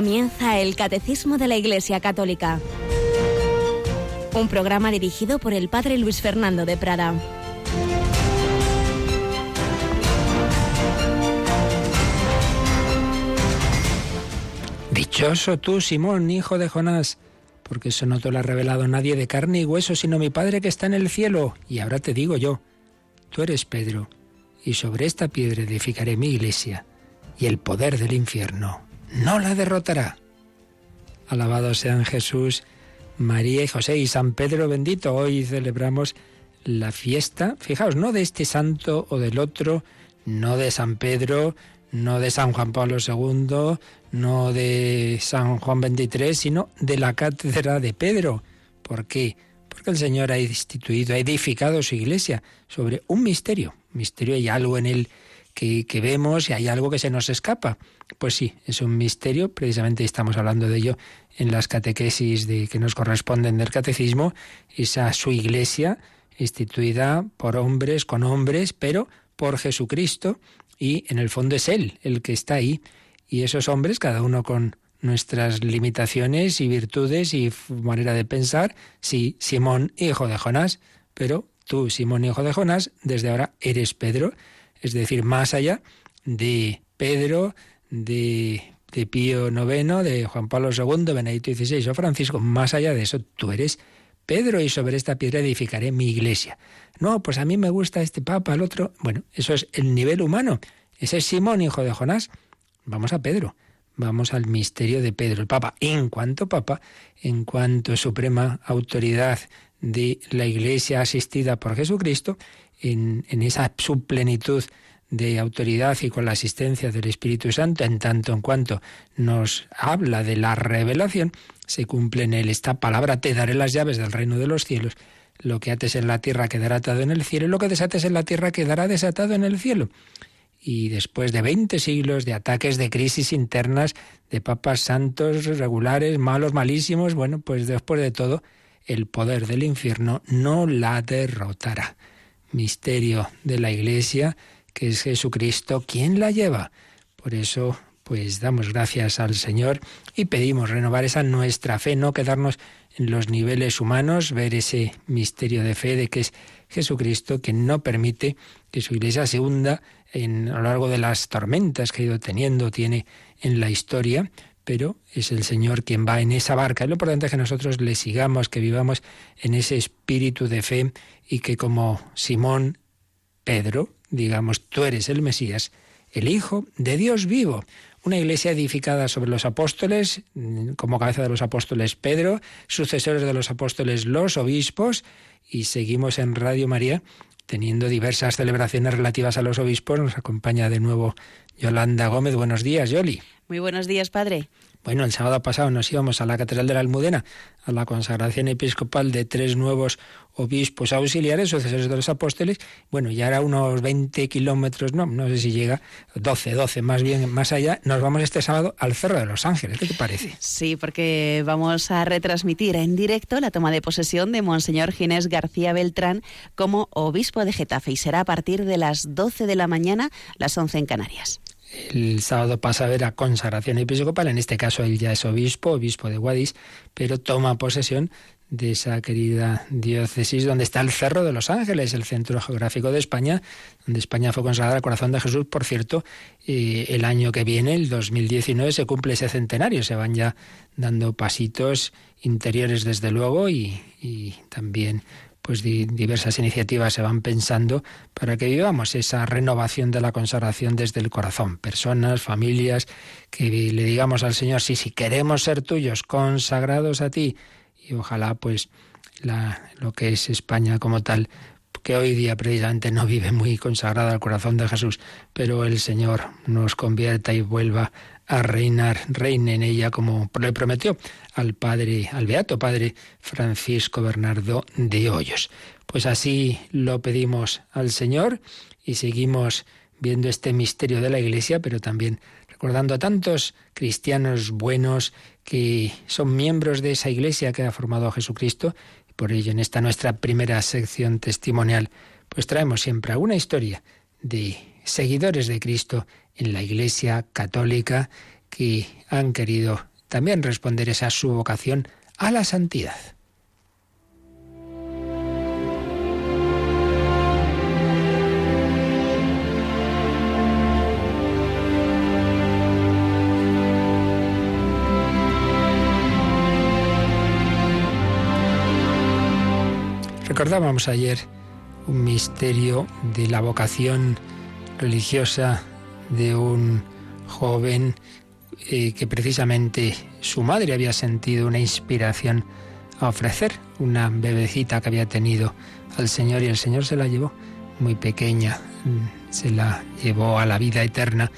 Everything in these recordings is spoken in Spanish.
Comienza el Catecismo de la Iglesia Católica, un programa dirigido por el Padre Luis Fernando de Prada. Dichoso tú, Simón, hijo de Jonás, porque eso no te lo ha revelado nadie de carne y hueso, sino mi Padre que está en el cielo. Y ahora te digo yo, tú eres Pedro, y sobre esta piedra edificaré mi iglesia, y el poder del infierno no la derrotará. Alabado sean Jesús, María y José y San Pedro bendito. Hoy celebramos la fiesta, fijaos, no de este santo o del otro, no de San Pedro, no de San Juan Pablo II, no de San Juan XXIII, sino de la cátedra de Pedro. ¿Por qué? Porque el Señor ha instituido, ha edificado su iglesia sobre un misterio. Misterio, hay algo en él que, vemos y hay algo que se nos escapa. Pues sí, es un misterio, precisamente estamos hablando de ello en las catequesis de, que nos corresponden del catecismo, esa su iglesia instituida por hombres, con hombres, pero por Jesucristo, y en el fondo es Él el que está ahí. Y esos hombres, cada uno con nuestras limitaciones y virtudes y manera de pensar, sí, Simón, hijo de Jonás, pero tú, Simón, hijo de Jonás, desde ahora eres Pedro, es decir, más allá de Pedro, de, Pío IX, de Juan Pablo II, Benedicto XVI o Francisco, más allá de eso, tú eres Pedro y sobre esta piedra edificaré mi iglesia. No, pues a mí me gusta este papa, el otro. Bueno, eso es el nivel humano. Ese es Simón, hijo de Jonás. Vamos a Pedro. Vamos al misterio de Pedro, el Papa. En cuanto Papa, en cuanto suprema autoridad de la Iglesia asistida por Jesucristo, en, esa subplenitud de autoridad y con la asistencia del Espíritu Santo, en tanto en cuanto nos habla de la revelación, se cumple en él esta palabra, te daré las llaves del reino de los cielos, lo que ates en la tierra quedará atado en el cielo, y lo que desates en la tierra quedará desatado en el cielo. Y después de 20 siglos de ataques, de crisis internas, de papas santos, regulares, malos, malísimos, bueno, pues después de todo, el poder del infierno no la derrotará. Misterio de la Iglesia, que es Jesucristo quien la lleva. Por eso, pues damos gracias al Señor y pedimos renovar esa nuestra fe, no quedarnos en los niveles humanos, ver ese misterio de fe de que es Jesucristo quien no permite que su iglesia se hunda en, a lo largo de las tormentas que ha ido teniendo, tiene en la historia, pero es el Señor quien va en esa barca. Lo importante es que nosotros le sigamos, que vivamos en ese espíritu de fe y que como Simón, Pedro, digamos, tú eres el Mesías, el Hijo de Dios vivo. Una iglesia edificada sobre los apóstoles, como cabeza de los apóstoles Pedro, sucesores de los apóstoles los obispos, y seguimos en Radio María teniendo diversas celebraciones relativas a los obispos. Nos acompaña de nuevo Yolanda Gómez. Buenos días, Yoli. Muy buenos días, padre. Bueno, el sábado pasado nos íbamos a la Catedral de la Almudena a la consagración episcopal de tres nuevos obispos auxiliares, sucesores de los apóstoles. Bueno, ya era unos 20 kilómetros, no, no sé si llega, 12, 12 más bien, más allá. Nos vamos este sábado al Cerro de los Ángeles. ¿Qué te parece? Sí, porque vamos a retransmitir en directo la toma de posesión de Monseñor Ginés García Beltrán como obispo de Getafe y será a partir de las 12 de la mañana, las 11 en Canarias. El sábado pasado era consagración episcopal, en este caso él ya es obispo, obispo de Guadix, pero toma posesión de esa querida diócesis donde está el Cerro de los Ángeles, el centro geográfico de España, donde España fue consagrada al corazón de Jesús. Por cierto, eh, el año que viene, el 2019, se cumple ese centenario, se van ya dando pasitos interiores desde luego y, y también pues diversas iniciativas se van pensando para que vivamos esa renovación de la consagración desde el corazón. Personas, familias, que le digamos al Señor, sí, si queremos ser tuyos, consagrados a ti. Y ojalá pues la, lo que es España como tal, que hoy día precisamente no vive muy consagrada al corazón de Jesús, pero el Señor nos convierta y vuelva a reinar, reine en ella como le prometió al padre, al beato padre Francisco Bernardo de Hoyos. Pues así lo pedimos al Señor y seguimos viendo este misterio de la Iglesia, pero también recordando a tantos cristianos buenos que son miembros de esa Iglesia que ha formado a Jesucristo. Y por ello, en esta nuestra primera sección testimonial, pues traemos siempre alguna historia de seguidores de Cristo en la Iglesia católica que han querido también responder esa su vocación a la santidad. Recordábamos ayer un misterio de la vocación religiosa de un joven eh, que precisamente su madre había sentido una inspiración a ofrecer, una bebecita que había tenido al Señor y el Señor se la llevó muy pequeña, mm, se la llevó a la vida eterna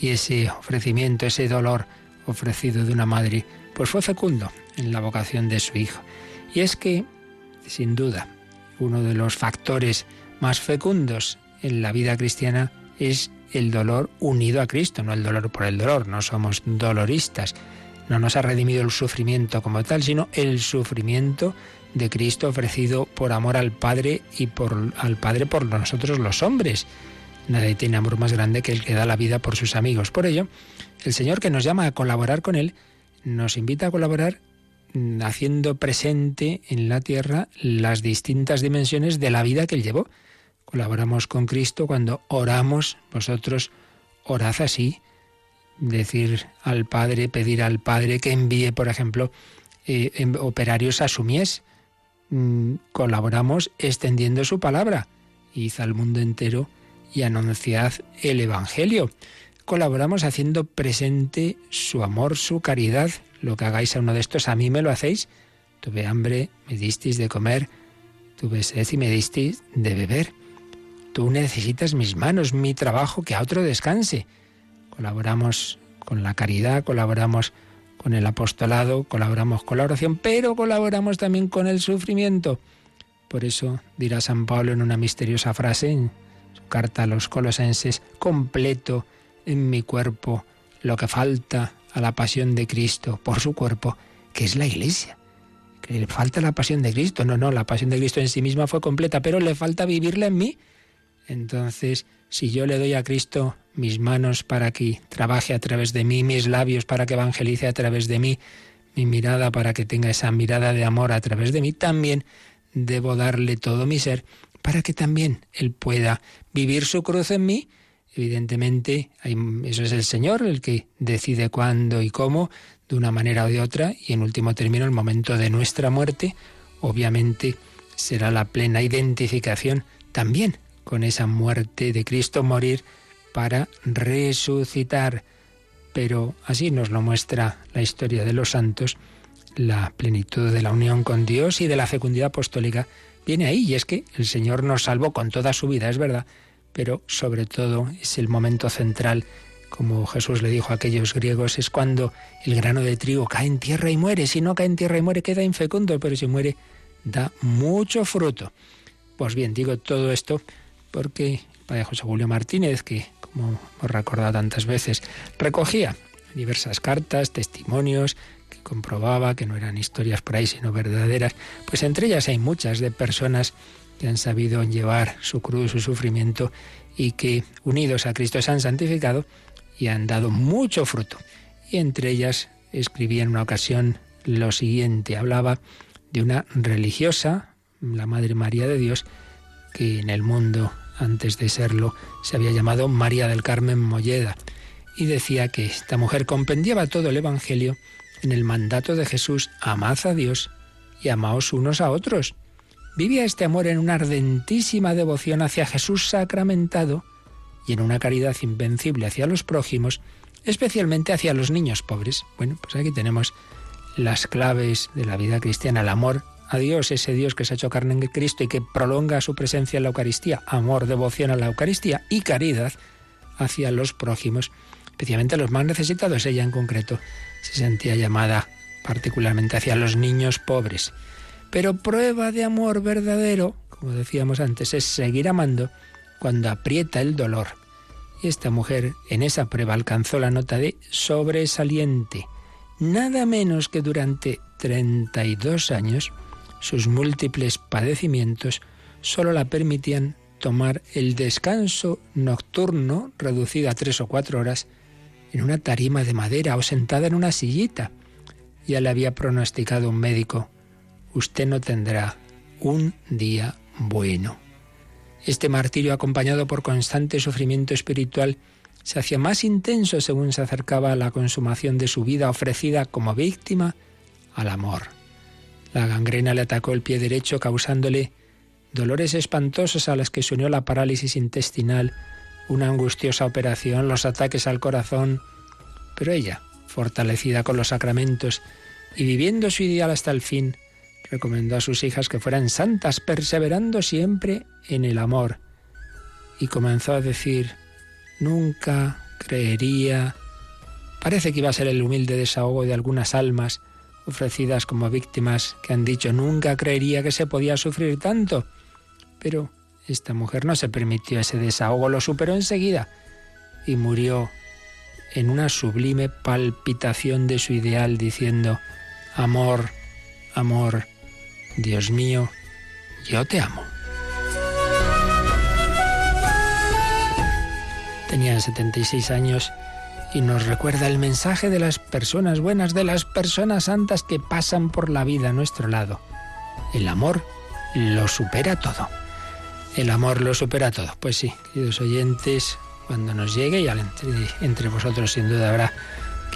y ese ofrecimiento, ese dolor ofrecido de una madre, pues fue fecundo en la vocación de su hijo. Y es que, sin duda, uno de los factores más fecundos en la vida cristiana es el dolor unido a Cristo, no el dolor por el dolor, no somos doloristas. No nos ha redimido el sufrimiento como tal, sino el sufrimiento de Cristo ofrecido por amor al Padre y por al Padre por nosotros los hombres. Nadie tiene amor más grande que el que da la vida por sus amigos. Por ello, el Señor que nos llama a colaborar con Él, nos invita a colaborar mm, haciendo presente en la tierra las distintas dimensiones de la vida que Él llevó. Colaboramos con Cristo cuando oramos, vosotros orad así, decir al Padre, pedir al Padre que envíe, por ejemplo, eh, operarios a su mies. Mm, colaboramos extendiendo su palabra. Id al mundo entero y anunciad el Evangelio. Colaboramos haciendo presente su amor, su caridad. Lo que hagáis a uno de estos, a mí me lo hacéis. Tuve hambre, me disteis de comer. Tuve sed y me disteis de beber. Tú necesitas mis manos, mi trabajo, que a otro descanse. Colaboramos con la caridad, colaboramos con el apostolado, colaboramos con la oración, pero colaboramos también con el sufrimiento. Por eso dirá San Pablo en una misteriosa frase en su carta a los colosenses, completo en mi cuerpo lo que falta a la pasión de Cristo por su cuerpo, que es la iglesia. Que le falta la pasión de Cristo. No, no, la pasión de Cristo en sí misma fue completa, pero le falta vivirla en mí. Entonces, si yo le doy a Cristo mis manos para que trabaje a través de mí, mis labios para que evangelice a través de mí, mi mirada para que tenga esa mirada de amor a través de mí, también debo darle todo mi ser para que también Él pueda vivir su cruz en mí. Evidentemente, eso es el Señor el que decide cuándo y cómo, de una manera o de otra, y en último término, el momento de nuestra muerte, obviamente será la plena identificación también con esa muerte de Cristo, morir para resucitar. Pero así nos lo muestra la historia de los santos, la plenitud de la unión con Dios y de la fecundidad apostólica viene ahí, y es que el Señor nos salvó con toda su vida, es verdad, pero sobre todo es el momento central, como Jesús le dijo a aquellos griegos, es cuando el grano de trigo cae en tierra y muere, si no cae en tierra y muere queda infecundo, pero si muere da mucho fruto. Pues bien, digo todo esto porque el padre José Julio Martínez, que como hemos recordado tantas veces, recogía diversas cartas, testimonios, que comprobaba que no eran historias por ahí, sino verdaderas, pues entre ellas hay muchas de personas que han sabido llevar su cruz, su sufrimiento y que unidos a Cristo se han santificado y han dado mucho fruto. Y entre ellas escribía en una ocasión lo siguiente, hablaba de una religiosa, la Madre María de Dios, que en el mundo antes de serlo, se había llamado María del Carmen Molleda, y decía que esta mujer compendiaba todo el Evangelio en el mandato de Jesús, amad a Dios y amaos unos a otros. Vivía este amor en una ardentísima devoción hacia Jesús sacramentado y en una caridad invencible hacia los prójimos, especialmente hacia los niños pobres. Bueno, pues aquí tenemos las claves de la vida cristiana, el amor a Dios, ese Dios que se ha hecho carne en Cristo y que prolonga su presencia en la Eucaristía, amor, devoción a la Eucaristía y caridad hacia los prójimos, especialmente a los más necesitados. Ella en concreto se sentía llamada particularmente hacia los niños pobres. Pero prueba de amor verdadero, como decíamos antes, es seguir amando cuando aprieta el dolor. Y esta mujer en esa prueba alcanzó la nota de sobresaliente. Nada menos que durante 32 años sus múltiples padecimientos solo la permitían tomar el descanso nocturno, reducido a tres o cuatro horas, en una tarima de madera o sentada en una sillita, Ya le había pronosticado un médico, usted no tendrá un día bueno. Este martirio, acompañado por constante sufrimiento espiritual, se hacía más intenso según se acercaba a la consumación de su vida ofrecida como víctima al amor. La gangrena le atacó el pie derecho causándole dolores espantosos a las que se unió la parálisis intestinal, una angustiosa operación, los ataques al corazón. Pero ella, fortalecida con los sacramentos y viviendo su ideal hasta el fin, recomendó a sus hijas que fueran santas, perseverando siempre en el amor. Y comenzó a decir, nunca creería... Parece que iba a ser el humilde desahogo de algunas almas ofrecidas como víctimas que han dicho, nunca creería que se podía sufrir tanto. Pero esta mujer no se permitió ese desahogo, lo superó enseguida y murió en una sublime palpitación de su ideal diciendo, amor, amor, Dios mío, yo te amo. Tenía 76 años y nos recuerda el mensaje de las personas buenas, de las personas santas que pasan por la vida a nuestro lado. El amor lo supera todo. El amor lo supera todo. Pues sí, queridos oyentes, cuando nos llegue, y entre, entre vosotros sin duda habrá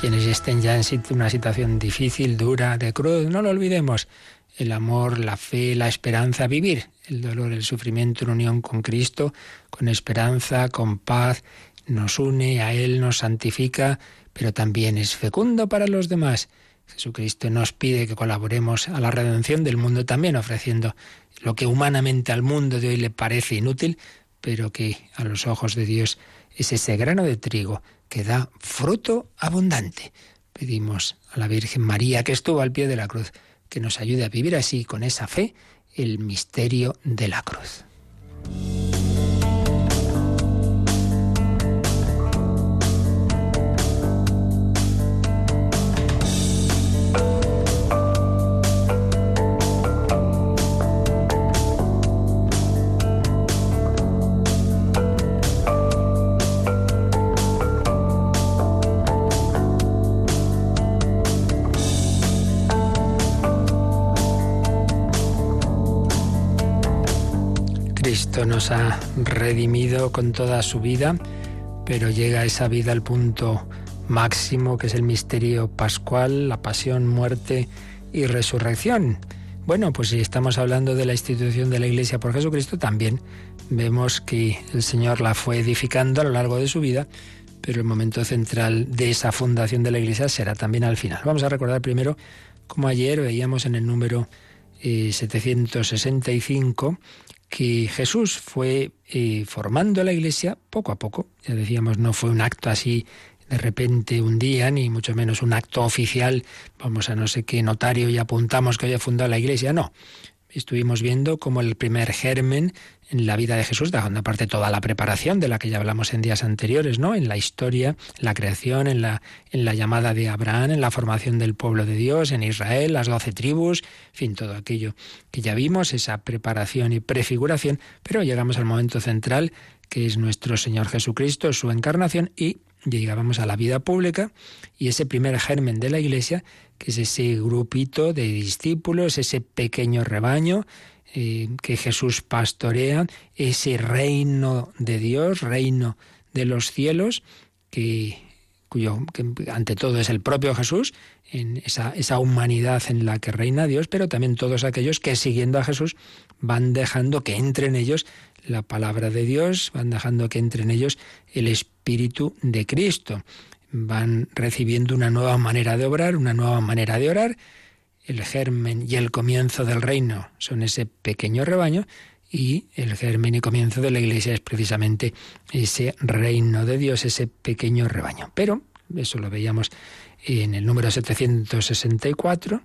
quienes estén ya en una situación difícil, dura, de cruz, no lo olvidemos. El amor, la fe, la esperanza, vivir el dolor, el sufrimiento en unión con Cristo, con esperanza, con paz, nos une a Él, nos santifica, pero también es fecundo para los demás. Jesucristo nos pide que colaboremos a la redención del mundo también ofreciendo lo que humanamente al mundo de hoy le parece inútil, pero que a los ojos de Dios es ese grano de trigo que da fruto abundante. Pedimos a la Virgen María que estuvo al pie de la cruz, que nos ayude a vivir así, con esa fe, el misterio de la cruz. Nos ha redimido con toda su vida, pero llega esa vida al punto máximo que es el misterio pascual, la pasión, muerte y resurrección. Bueno, pues si estamos hablando de la institución de la Iglesia por Jesucristo, también vemos que el Señor la fue edificando a lo largo de su vida, pero el momento central de esa fundación de la Iglesia será también al final. Vamos a recordar primero, como ayer veíamos en el número 765, eh, que Jesús fue eh, formando la iglesia poco a poco. Ya decíamos, no fue un acto así de repente un día, ni mucho menos un acto oficial, vamos a no sé qué notario y apuntamos que haya fundado la iglesia, no. Estuvimos viendo como el primer germen en la vida de Jesús, dejando aparte toda la preparación de la que ya hablamos en días anteriores, ¿no? En la historia, la creación, en la, en la llamada de Abraham, en la formación del pueblo de Dios, en Israel, las doce tribus, en fin, todo aquello que ya vimos, esa preparación y prefiguración, pero llegamos al momento central, que es nuestro Señor Jesucristo, su encarnación, y llegábamos a la vida pública, y ese primer germen de la Iglesia, que es ese grupito de discípulos, ese pequeño rebaño, eh, que Jesús pastorea, ese reino de Dios, reino de los cielos, que, cuyo ante todo es el propio Jesús, en esa, esa humanidad en la que reina Dios, pero también todos aquellos que siguiendo a Jesús van dejando que entre en ellos la palabra de Dios, van dejando que entre en ellos el Espíritu de Cristo, van recibiendo una nueva manera de obrar, una nueva manera de orar, el germen y el comienzo del reino son ese pequeño rebaño y el germen y comienzo de la iglesia es precisamente ese reino de Dios, ese pequeño rebaño. Pero eso lo veíamos en el número 764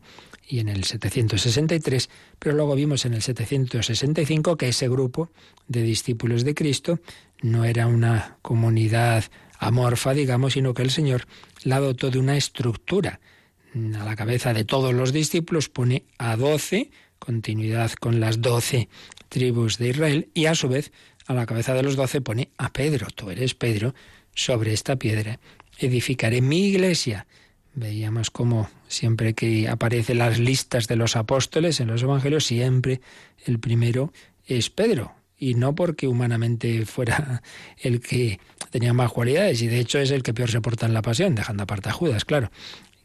y en el 763, pero luego vimos en el 765 que ese grupo de discípulos de Cristo no era una comunidad amorfa, digamos, sino que el Señor la dotó de una estructura. A la cabeza de todos los discípulos pone a doce, continuidad con las doce tribus de Israel, y a su vez a la cabeza de los doce pone a Pedro, tú eres Pedro, sobre esta piedra edificaré mi iglesia, Veíamos como siempre que aparecen las listas de los apóstoles en los evangelios, siempre el primero es Pedro. Y no porque humanamente fuera el que tenía más cualidades, y de hecho es el que peor se porta en la pasión, dejando aparte a Judas, claro,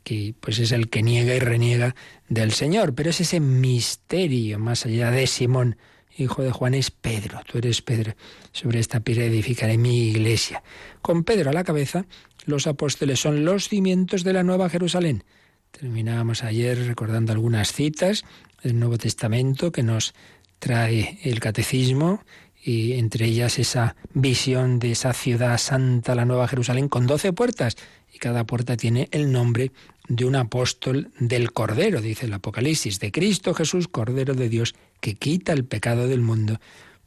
que pues es el que niega y reniega del Señor. Pero es ese misterio, más allá de Simón, hijo de Juan, es Pedro. Tú eres Pedro. Sobre esta piedra edificaré mi iglesia. Con Pedro a la cabeza, los apóstoles son los cimientos de la Nueva Jerusalén. Terminábamos ayer recordando algunas citas del Nuevo Testamento que nos trae el catecismo y entre ellas esa visión de esa ciudad santa, la Nueva Jerusalén, con doce puertas y cada puerta tiene el nombre de un apóstol del Cordero, dice el Apocalipsis, de Cristo Jesús, Cordero de Dios, que quita el pecado del mundo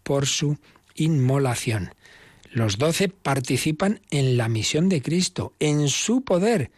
por su inmolación. Los doce participan en la misión de Cristo, en su poder.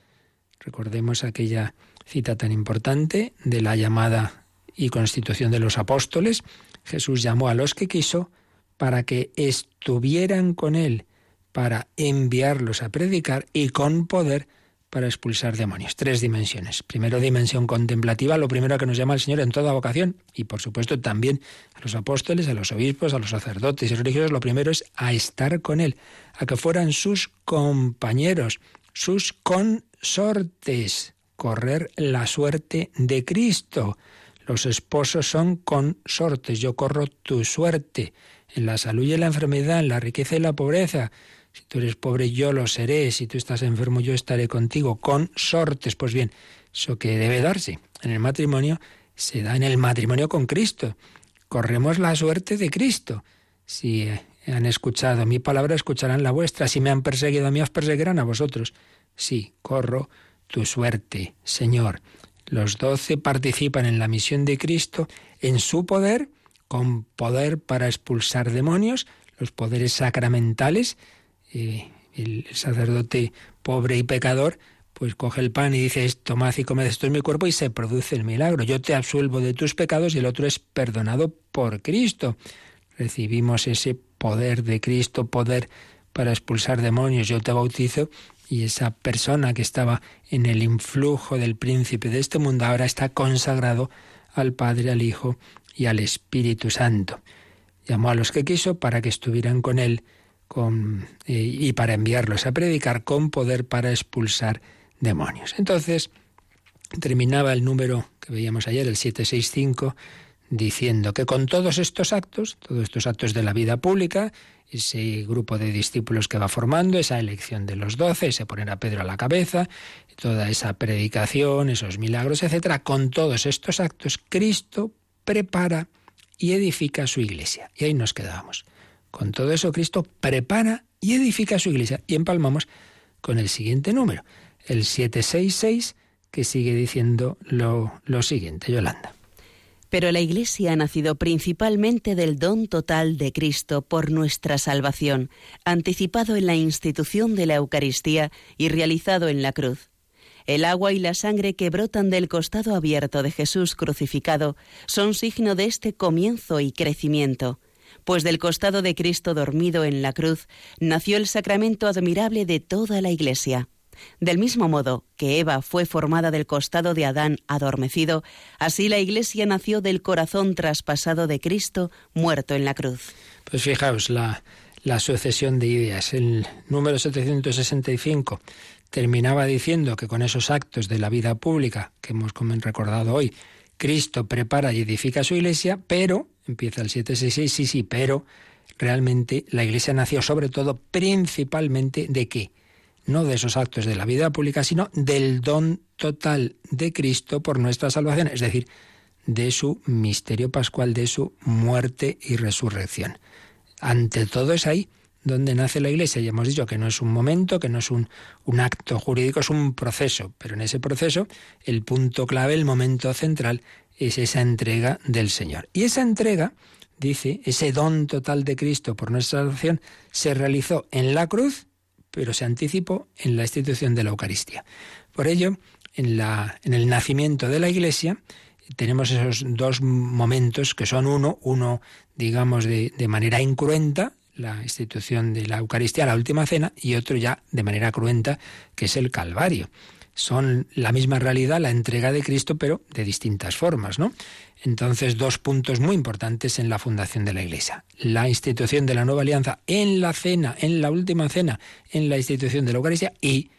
Recordemos aquella cita tan importante de la llamada y constitución de los apóstoles. Jesús llamó a los que quiso para que estuvieran con él, para enviarlos a predicar y con poder para expulsar demonios. Tres dimensiones. Primero, dimensión contemplativa, lo primero que nos llama el Señor en toda vocación, y por supuesto también a los apóstoles, a los obispos, a los sacerdotes y religiosos, lo primero es a estar con Él, a que fueran sus compañeros, sus consortes, correr la suerte de Cristo. Los esposos son consortes, yo corro tu suerte, en la salud y en la enfermedad, en la riqueza y la pobreza si tú eres pobre, yo lo seré. Si tú estás enfermo, yo estaré contigo. Con sortes. Pues bien, eso que debe darse en el matrimonio se da en el matrimonio con Cristo. Corremos la suerte de Cristo. Si eh, han escuchado mi palabra, escucharán la vuestra. Si me han perseguido a mí, os perseguirán a vosotros. Sí, corro tu suerte, Señor. Los doce participan en la misión de Cristo, en su poder, con poder para expulsar demonios, los poderes sacramentales el sacerdote pobre y pecador, pues coge el pan y dice, tomad y comed, esto es mi cuerpo, y se produce el milagro. Yo te absuelvo de tus pecados y el otro es perdonado por Cristo. Recibimos ese poder de Cristo, poder para expulsar demonios. Yo te bautizo y esa persona que estaba en el influjo del príncipe de este mundo ahora está consagrado al Padre, al Hijo y al Espíritu Santo. Llamó a los que quiso para que estuvieran con él y para enviarlos a predicar con poder para expulsar demonios. Entonces, terminaba el número que veíamos ayer, el 765, diciendo que con todos estos actos, todos estos actos de la vida pública, ese grupo de discípulos que va formando, esa elección de los doce, ese poner a Pedro a la cabeza, toda esa predicación, esos milagros, etcétera, con todos estos actos, Cristo prepara y edifica su iglesia. Y ahí nos quedábamos. Con todo eso, Cristo prepara y edifica su iglesia. Y empalmamos con el siguiente número, el 766, que sigue diciendo lo, lo siguiente, Yolanda. Pero la Iglesia ha nacido principalmente del don total de Cristo por nuestra salvación, anticipado en la institución de la Eucaristía y realizado en la cruz. El agua y la sangre que brotan del costado abierto de Jesús crucificado son signo de este comienzo y crecimiento pues del costado de Cristo dormido en la cruz nació el sacramento admirable de toda la Iglesia. Del mismo modo que Eva fue formada del costado de Adán adormecido, así la Iglesia nació del corazón traspasado de Cristo muerto en la cruz. Pues fijaos la, la sucesión de ideas. El número 765 terminaba diciendo que con esos actos de la vida pública que hemos recordado hoy, Cristo prepara y edifica su iglesia, pero empieza el 766, sí, sí, pero realmente la Iglesia nació sobre todo principalmente de qué? No de esos actos de la vida pública, sino del don total de Cristo por nuestra salvación, es decir, de su misterio pascual, de su muerte y resurrección. Ante todo es ahí donde nace la Iglesia. Ya hemos dicho que no es un momento, que no es un, un, acto jurídico, es un proceso. Pero en ese proceso, el punto clave, el momento central, es esa entrega del Señor. Y esa entrega, dice, ese don total de Cristo por nuestra salvación, se realizó en la cruz, pero se anticipó en la institución de la Eucaristía. Por ello, en, la, en el nacimiento de la Iglesia, tenemos esos dos momentos que son uno, uno, digamos, de, de manera incruenta, la institución de la Eucaristía, la última cena, y otro ya de manera cruenta, que es el Calvario. Son la misma realidad, la entrega de Cristo, pero de distintas formas, ¿no? Entonces, dos puntos muy importantes en la fundación de la Iglesia. La institución de la nueva alianza en la cena, en la última cena, en la institución de la Eucaristía y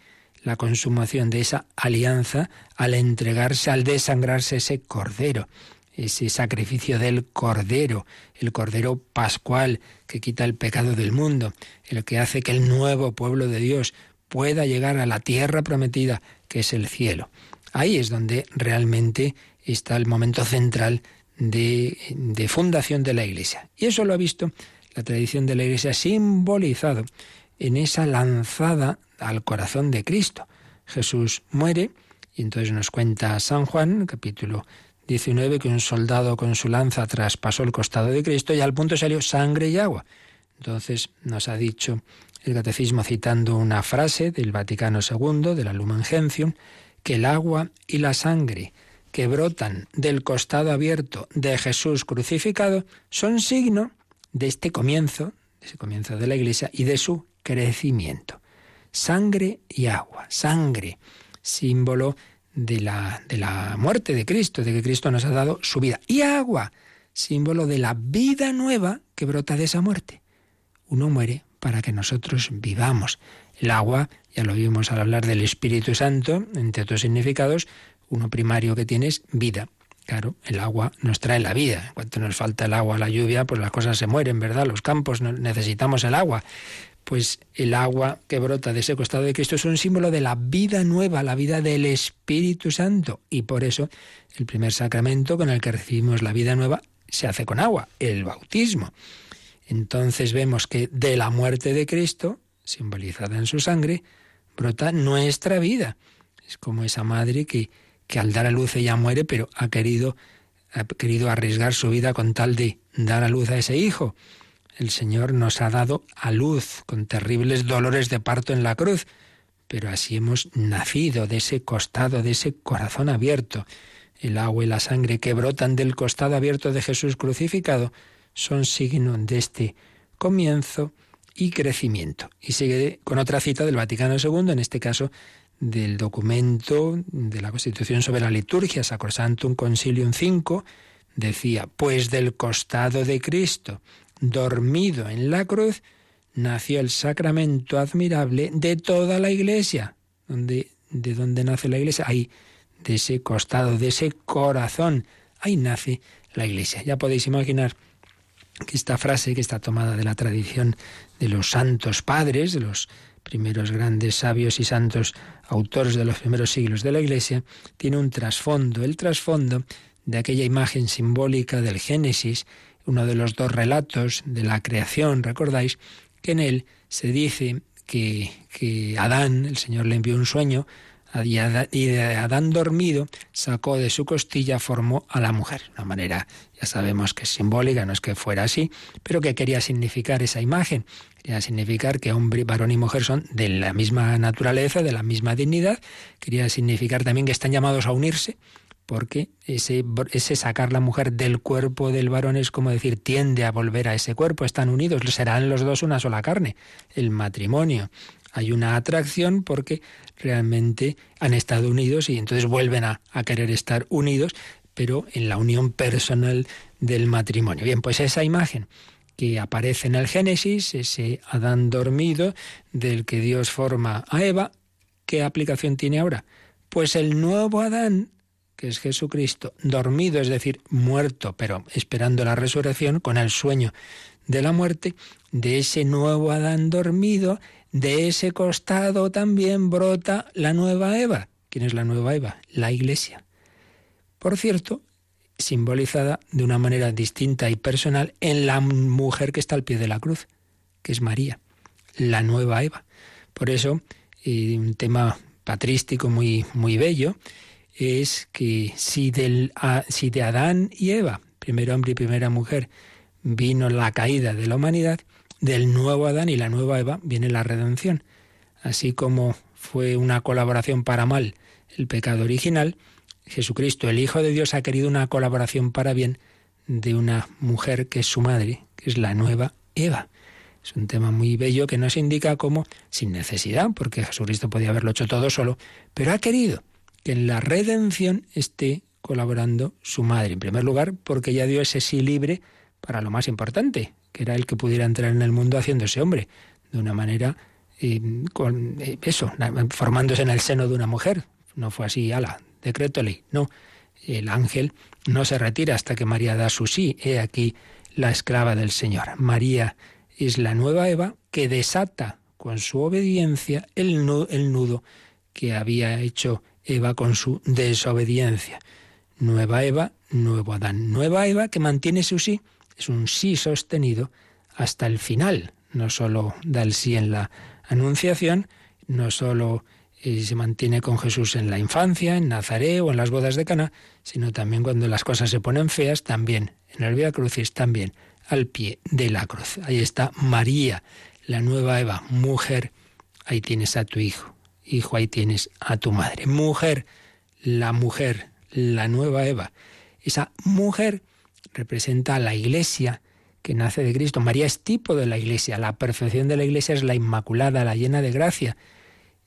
la consumación de esa alianza al entregarse, al desangrarse ese cordero, ese sacrificio del cordero, el cordero pascual que quita el pecado del mundo, el que hace que el nuevo pueblo de Dios pueda llegar a la tierra prometida, que es el cielo. Ahí es donde realmente está el momento central de, de, fundación de la Iglesia. Y eso lo ha visto la tradición de la Iglesia simbolizado en esa lanzada al corazón de Cristo. Jesús muere y entonces nos cuenta San Juan, capítulo 19, que un soldado con su lanza traspasó el costado de Cristo y al punto salió sangre y agua. Entonces nos ha dicho el catecismo citando una frase del Vaticano II, de la Lumen Gentium, que el agua y la sangre que brotan del costado abierto de Jesús crucificado son signo de este comienzo, de ese comienzo de la Iglesia y de su crecimiento. Sangre y agua, sangre, símbolo de la, de la muerte de Cristo, de que Cristo nos ha dado su vida. Y agua, símbolo de la vida nueva que brota de esa muerte. Uno muere para que nosotros vivamos. El agua, ya lo vimos al hablar del Espíritu Santo, entre otros significados, uno primario que tiene es vida. Claro, el agua nos trae la vida. En cuanto nos falta el agua, la lluvia, pues las cosas se mueren, ¿verdad? Los campos necesitamos el agua. Pues el agua que brota de ese costado de Cristo es un símbolo de la vida nueva, la vida del Espíritu Santo. Y por eso el primer sacramento con el que recibimos la vida nueva se hace con agua, el bautismo. Entonces vemos que de la muerte de Cristo, simbolizada en su sangre, brota nuestra vida. Es como esa madre que que al dar a luz ella muere, pero ha querido, ha querido arriesgar su vida con tal de dar a luz a ese hijo. El Señor nos ha dado a luz con terribles dolores de parto en la cruz, pero así hemos nacido de ese costado, de ese corazón abierto. El agua y la sangre que brotan del costado abierto de Jesús crucificado son signo de este comienzo y crecimiento. Y sigue con otra cita del Vaticano II, en este caso del documento de la Constitución sobre la liturgia, Sacrosantum Concilium 5, decía, pues del costado de Cristo, dormido en la cruz, nació el sacramento admirable de toda la iglesia. ¿De dónde nace la iglesia? Ahí, de ese costado, de ese corazón. Ahí nace la iglesia. Ya podéis imaginar que esta frase, que está tomada de la tradición de los santos padres, de los primeros grandes sabios y santos autores de los primeros siglos de la Iglesia, tiene un trasfondo, el trasfondo de aquella imagen simbólica del Génesis, uno de los dos relatos de la creación, recordáis, que en él se dice que, que Adán, el Señor le envió un sueño, y de Adán dormido sacó de su costilla, formó a la mujer. Una manera, ya sabemos que es simbólica, no es que fuera así, pero que quería significar esa imagen. Quería significar que hombre, varón y mujer son de la misma naturaleza, de la misma dignidad. Quería significar también que están llamados a unirse, porque ese, ese sacar la mujer del cuerpo del varón es como decir, tiende a volver a ese cuerpo, están unidos, serán los dos una sola carne, el matrimonio hay una atracción porque realmente han estado unidos y entonces vuelven a, querer estar unidos, pero en la unión personal del matrimonio. Bien, pues esa imagen que aparece en el Génesis, ese Adán dormido del que Dios forma a Eva, ¿qué aplicación tiene ahora? Pues el nuevo Adán, que es Jesucristo, dormido, es decir, muerto, pero esperando la resurrección, con el sueño de la muerte, de ese nuevo Adán dormido, de ese costado también brota la nueva Eva. ¿Quién es la nueva Eva? La Iglesia. Por cierto, simbolizada de una manera distinta y personal en la mujer que está al pie de la cruz, que es María, la nueva Eva. Por eso, un tema patrístico muy, muy bello es que si, del, si de Adán y Eva, primer hombre y primera mujer, vino la caída de la humanidad, del nuevo Adán y la nueva Eva viene la redención. Así como fue una colaboración para mal el pecado original, Jesucristo, el Hijo de Dios, ha querido una colaboración para bien de una mujer que es su madre, que es la nueva Eva. Es un tema muy bello que nos indica cómo, sin necesidad, porque Jesucristo podía haberlo hecho todo solo, pero ha querido que en la redención esté colaborando su madre. En primer lugar, porque ya dio ese sí libre para lo más importante, que era el que pudiera entrar en el mundo haciéndose hombre, de una manera, eh, con eh, eso, formándose en el seno de una mujer. No fue así, ala, decreto ley. No, el ángel no se retira hasta que María da su sí. He aquí la esclava del Señor. María es la nueva Eva que desata con su obediencia el nudo, el nudo que había hecho Eva con su desobediencia. Nueva Eva, nuevo Adán. Nueva Eva que mantiene su sí, es un sí sostenido hasta el final. No solo da el sí en la anunciación, no solo eh, se mantiene con Jesús en la infancia, en Nazaret o en las bodas de Cana, sino también cuando las cosas se ponen feas, también en el Via Crucis, también al pie de la cruz. Ahí está María, la nueva Eva, mujer, ahí tienes a tu hijo, hijo, ahí tienes a tu madre, mujer, la mujer, la nueva Eva. Esa mujer representa a la iglesia que nace de Cristo. María es tipo de la iglesia, la perfección de la iglesia es la inmaculada, la llena de gracia.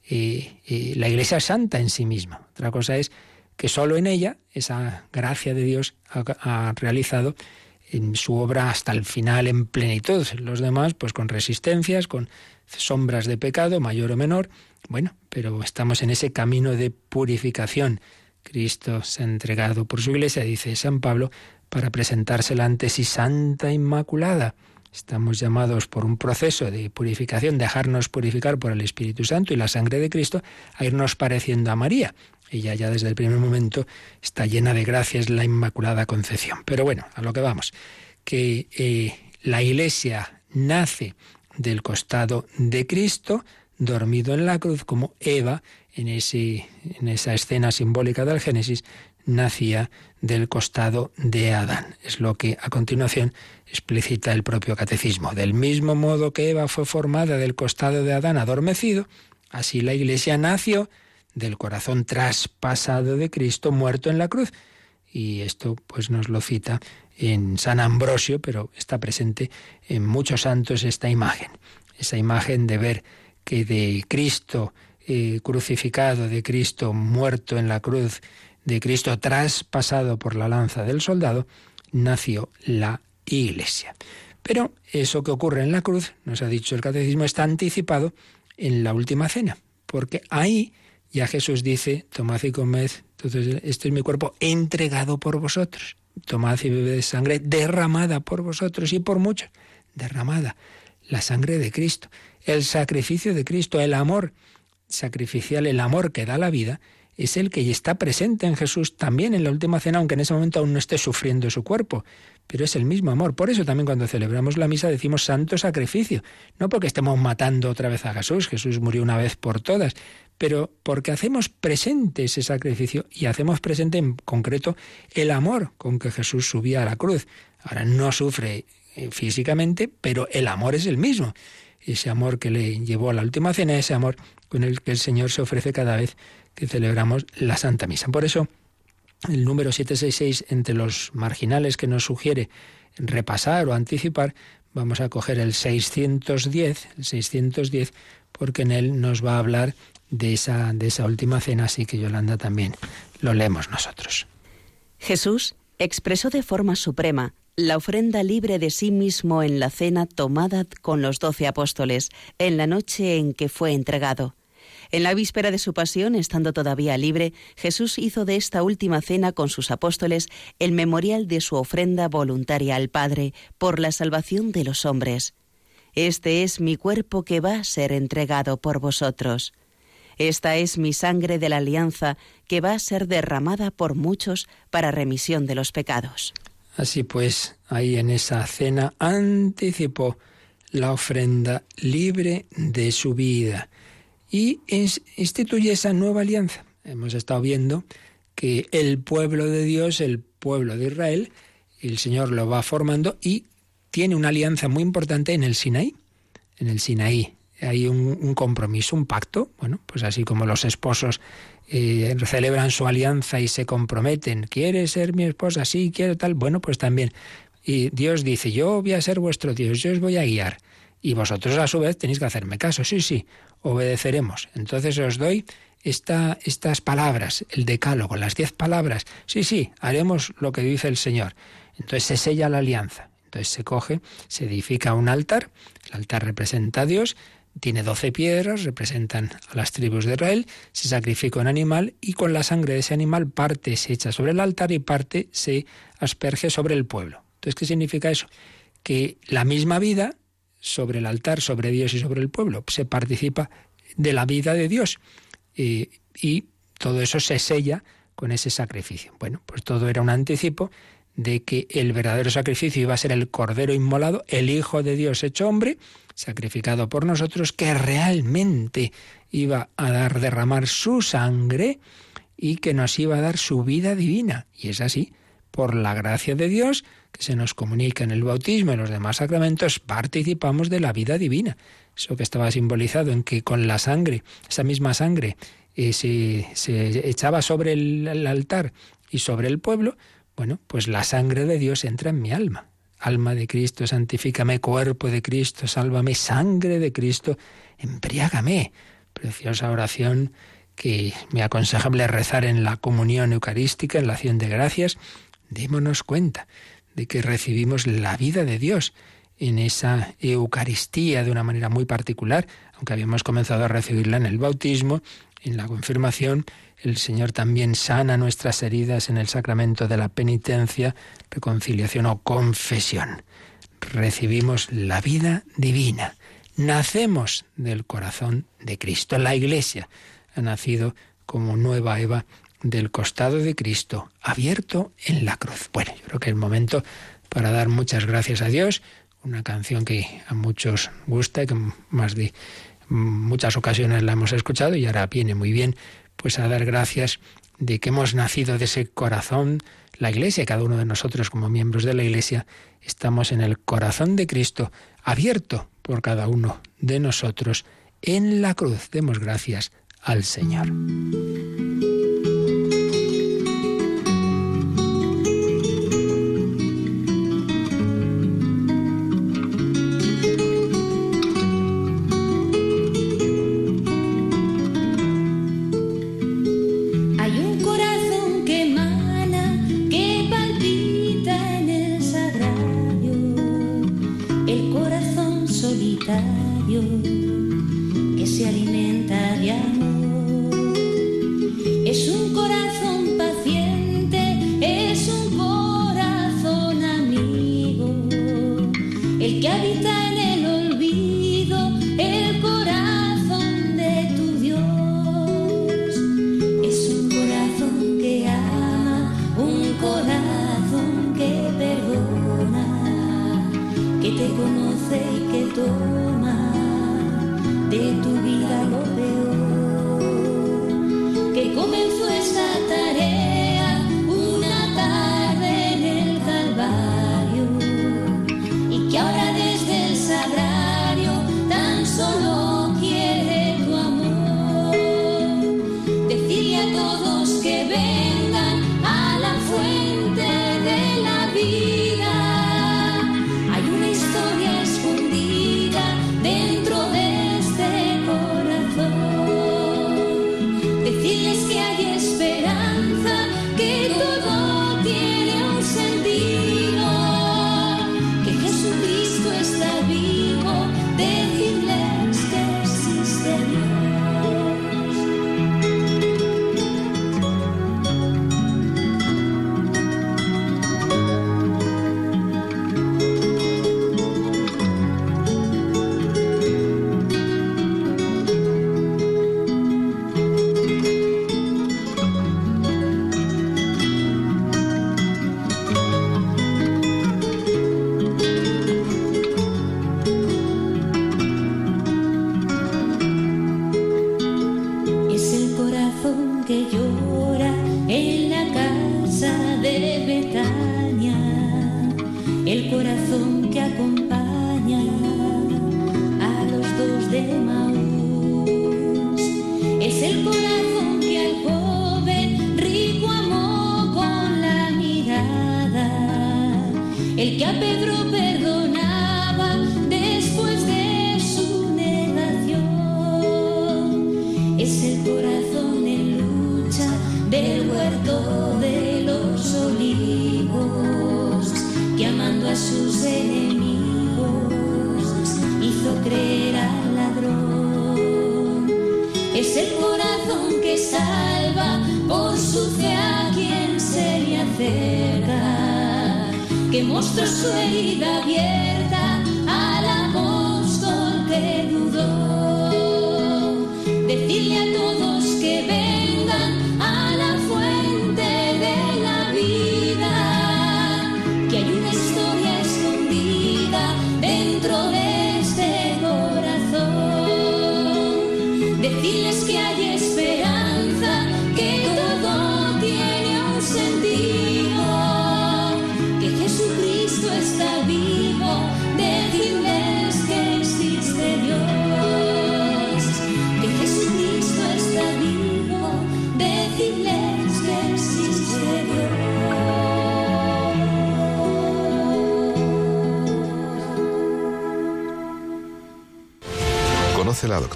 y la iglesia es santa en sí misma. Otra cosa es que solo en ella esa gracia de Dios ha realizado en su obra hasta el final en plenitud. Los demás, pues con resistencias, con sombras de pecado, mayor o menor. Bueno, pero estamos en ese camino de purificación. Cristo se ha entregado por su iglesia, dice San Pablo, para presentársela ante sí santa inmaculada. Estamos llamados por un proceso de purificación, dejarnos purificar por el Espíritu Santo y la sangre de Cristo, a irnos pareciendo a María. Ella ya desde el primer momento está llena de gracias, la Inmaculada Concepción. Pero bueno, a lo que vamos, que eh, la Iglesia nace del costado de Cristo, dormido en la cruz, como Eva, en, esa escena simbólica del Génesis, nacía del costado de Adán. Es lo que a continuación explicita el propio catecismo. Del mismo modo que Eva fue formada del costado de Adán adormecido, así la Iglesia nació del corazón traspasado de Cristo muerto en la cruz. Y esto pues nos lo cita en San Ambrosio, pero está presente en muchos santos esta imagen. Esa imagen de ver que de Cristo eh, crucificado, de Cristo muerto en la cruz, de Cristo traspasado por la lanza del soldado, nació la Iglesia. Pero eso que ocurre en la cruz, nos ha dicho el catecismo, está anticipado en la última cena, porque ahí ya Jesús dice, tomad y comed, entonces este es mi cuerpo entregado por vosotros. Tomad y bebed sangre derramada por vosotros y por muchos. Derramada. La sangre de Cristo. El sacrificio de Cristo, el amor sacrificial, el amor que da la vida, es el que está presente en Jesús también en la última cena, aunque en ese momento aún no esté sufriendo su cuerpo. Pero es el mismo amor. Por eso también cuando celebramos la misa decimos santo sacrificio. No porque estemos matando otra vez a Jesús, Jesús murió una vez por todas, pero porque hacemos presente ese sacrificio y hacemos presente en concreto el amor con que Jesús subía a la cruz. Ahora no sufre eh, físicamente, pero el amor es el mismo. Ese amor que le llevó a la última cena, ese amor con el que el Señor se ofrece cada vez que celebramos la Santa Misa. Por eso, el número 766, entre los marginales que nos sugiere repasar o anticipar, vamos a coger el 610, el 610, porque en él nos va a hablar de esa, de esa última cena, así que Yolanda también lo leemos nosotros. Jesús expresó de forma suprema la ofrenda libre de sí mismo en la cena tomada con los doce apóstoles, en la noche en que fue entregado. En la víspera de su pasión, estando todavía libre, Jesús hizo de esta última cena con sus apóstoles el memorial de su ofrenda voluntaria al Padre por la salvación de los hombres. Este es mi cuerpo que va a ser entregado por vosotros. Esta es mi sangre de la alianza que va a ser derramada por muchos para remisión de los pecados. Así pues, ahí en esa cena anticipó la ofrenda libre de su vida y instituye esa nueva alianza. Hemos estado viendo que el pueblo de Dios, el pueblo de Israel, el Señor lo va formando y tiene una alianza muy importante en el Sinaí. En el Sinaí hay un, compromiso, un pacto. Bueno, pues así como los esposos eh, celebran su alianza y se comprometen. ¿Quieres ser mi esposa? Sí, quiero tal. Bueno, pues también. Y Dios dice, yo voy a ser vuestro Dios, yo os voy a guiar Y vosotros a su vez tenéis que hacerme caso. Sí, sí, obedeceremos. Entonces os doy esta, estas palabras, el decálogo, las diez palabras. Sí, sí, haremos lo que dice el Señor. Entonces se sella la alianza. Entonces se coge, se edifica un altar, el altar representa a Dios, tiene doce piedras, representan a las tribus de Israel, se sacrifica un animal y con la sangre de ese animal parte se echa sobre el altar y parte se asperge sobre el pueblo. Entonces, ¿qué significa eso? Que la misma vida sobre el altar, sobre Dios y sobre el pueblo, se participa de la vida de Dios y todo eso se sella con ese sacrificio. Bueno, pues todo era un anticipo de que el verdadero sacrificio iba a ser el Cordero inmolado, el Hijo de Dios hecho hombre, sacrificado por nosotros, que realmente iba a dar derramar su sangre y que nos iba a dar su vida divina. Y es así, por la gracia de Dios, se nos comunica en el bautismo y los demás sacramentos, participamos de la vida divina. Eso que estaba simbolizado en que con la sangre, esa misma sangre, eh, se, echaba sobre el altar y sobre el pueblo, bueno, pues la sangre de Dios entra en mi alma. Alma de Cristo, santifícame, cuerpo de Cristo, sálvame, sangre de Cristo, embriágame. Preciosa oración que me aconsejable rezar en la comunión eucarística, en la acción de gracias. Démonos cuenta de que recibimos la vida de Dios en esa Eucaristía de una manera muy particular, aunque habíamos comenzado a recibirla en el bautismo, en la confirmación el Señor también sana nuestras heridas en el sacramento de la penitencia, reconciliación o confesión. Recibimos la vida divina. Nacemos del corazón de Cristo. La Iglesia ha nacido como nueva Eva del costado de Cristo, abierto en la cruz. Bueno, yo creo que es el momento para dar muchas gracias a Dios, una canción que a muchos gusta y que más de muchas ocasiones la hemos escuchado y ahora viene muy bien pues a dar gracias de que hemos nacido de ese corazón, la Iglesia, cada uno de nosotros como miembros de la Iglesia, estamos en el corazón de Cristo, abierto por cada uno de nosotros en la cruz. Demos gracias al Señor. El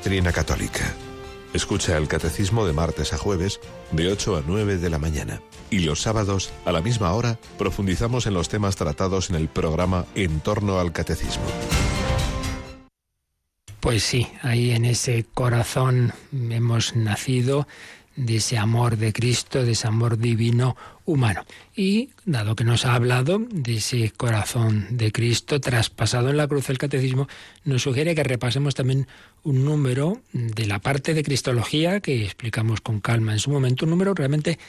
doctrina católica. Escucha el catecismo de martes a jueves de 8 a 9 de la mañana. Y los sábados, a la misma hora, profundizamos en los temas tratados en el programa En torno al catecismo. Pues sí, ahí en ese corazón hemos nacido de ese amor de Cristo, de ese amor divino humano. Y dado que nos ha hablado de ese corazón de Cristo traspasado en la cruz del catecismo, nos sugiere que repasemos también un número de la parte de Cristología que explicamos con calma en su momento, un número realmente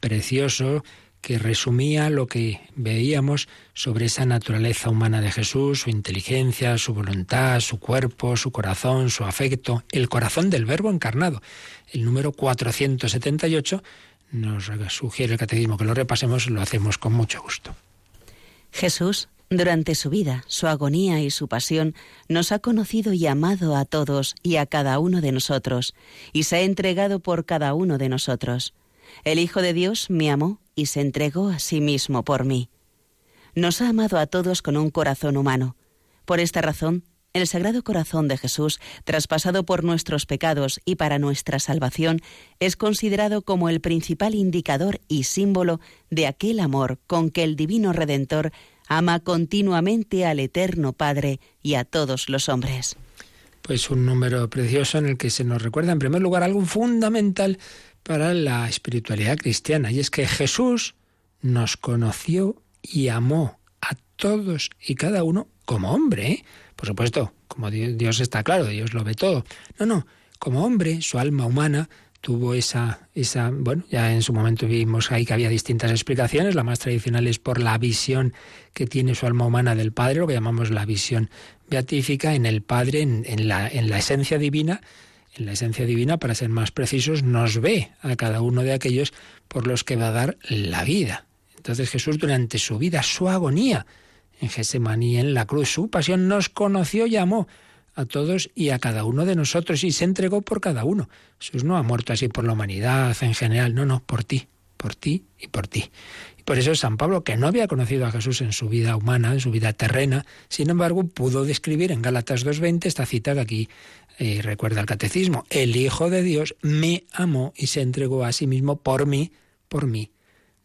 precioso que resumía lo que veíamos sobre esa naturaleza humana de Jesús, su inteligencia, su voluntad, su cuerpo, su corazón, su afecto, el corazón del Verbo encarnado. El número 478 nos sugiere el catecismo que lo repasemos, lo hacemos con mucho gusto. Jesús, durante su vida, su agonía y su pasión, nos ha conocido y amado a todos y a cada uno de nosotros, y se ha entregado por cada uno de nosotros. El Hijo de Dios me amó y se entregó a sí mismo por mí. Nos ha amado a todos con un corazón humano. Por esta razón, el Sagrado Corazón de Jesús, traspasado por nuestros pecados y para nuestra salvación, es considerado como el principal indicador y símbolo de aquel amor con que el Divino Redentor ama continuamente al Eterno Padre y a todos los hombres. Pues un número precioso en el que se nos recuerda en primer lugar algo fundamental para la espiritualidad cristiana, y es que Jesús nos conoció y amó a todos y cada uno como hombre. ¿eh? Por supuesto, como Dios está claro, Dios lo ve todo. No, no, como hombre, su alma humana tuvo esa, esa, bueno, ya en su momento vimos ahí que había distintas explicaciones, la más tradicional es por la visión que tiene su alma humana del Padre, lo que llamamos la visión beatífica en el Padre, en, en la, en la esencia divina, en la esencia divina, para ser más precisos, nos ve a cada uno de aquellos por los que va a dar la vida. Entonces Jesús durante su vida, su agonía, en Gesemaní, en la cruz, su pasión, nos conoció y amó a todos y a cada uno de nosotros y se entregó por cada uno. Jesús no ha muerto así por la humanidad en general, no, no, por ti, por ti y por ti. Por eso San Pablo, que no había conocido a Jesús en su vida humana, en su vida terrena, sin embargo, pudo describir en Gálatas 2.20 esta cita que aquí eh, recuerda el catecismo. El Hijo de Dios me amó y se entregó a sí mismo por mí, por mí.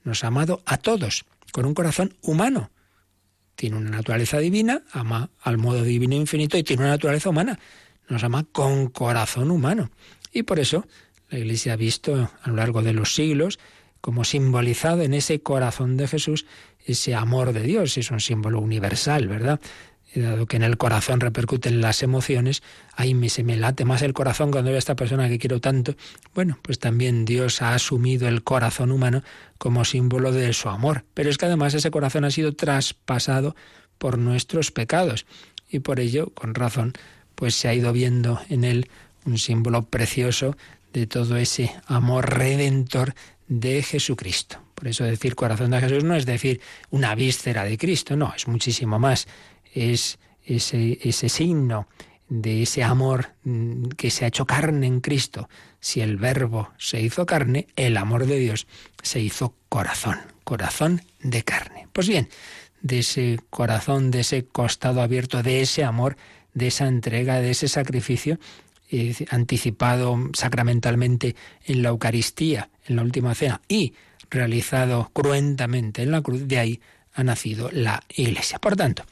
Nos ha amado a todos, con un corazón humano. Tiene una naturaleza divina, ama al modo divino infinito y tiene una naturaleza humana. Nos ama con corazón humano. Y por eso la Iglesia ha visto a lo largo de los siglos como simbolizado en ese corazón de Jesús ese amor de Dios. Es un símbolo universal, ¿verdad? Dado que en el corazón repercuten las emociones, ahí me, se me late más el corazón cuando veo a esta persona que quiero tanto. Bueno, pues también Dios ha asumido el corazón humano como símbolo de su amor. Pero es que además ese corazón ha sido traspasado por nuestros pecados. Y por ello, con razón, pues se ha ido viendo en él un símbolo precioso de todo ese amor redentor de Jesucristo. Por eso decir corazón de Jesús no es decir una víscera de Cristo, no, es muchísimo más. Es ese, ese signo de ese amor mm, que se ha hecho carne en Cristo. Si el verbo se hizo carne, el amor de Dios se hizo corazón, corazón de carne. Pues bien, de ese corazón, de ese costado abierto, de ese amor, de esa entrega, de ese sacrificio, anticipado sacramentalmente en la Eucaristía, en la última cena, y realizado cruentamente en la cruz, de ahí ha nacido la Iglesia. Por tanto,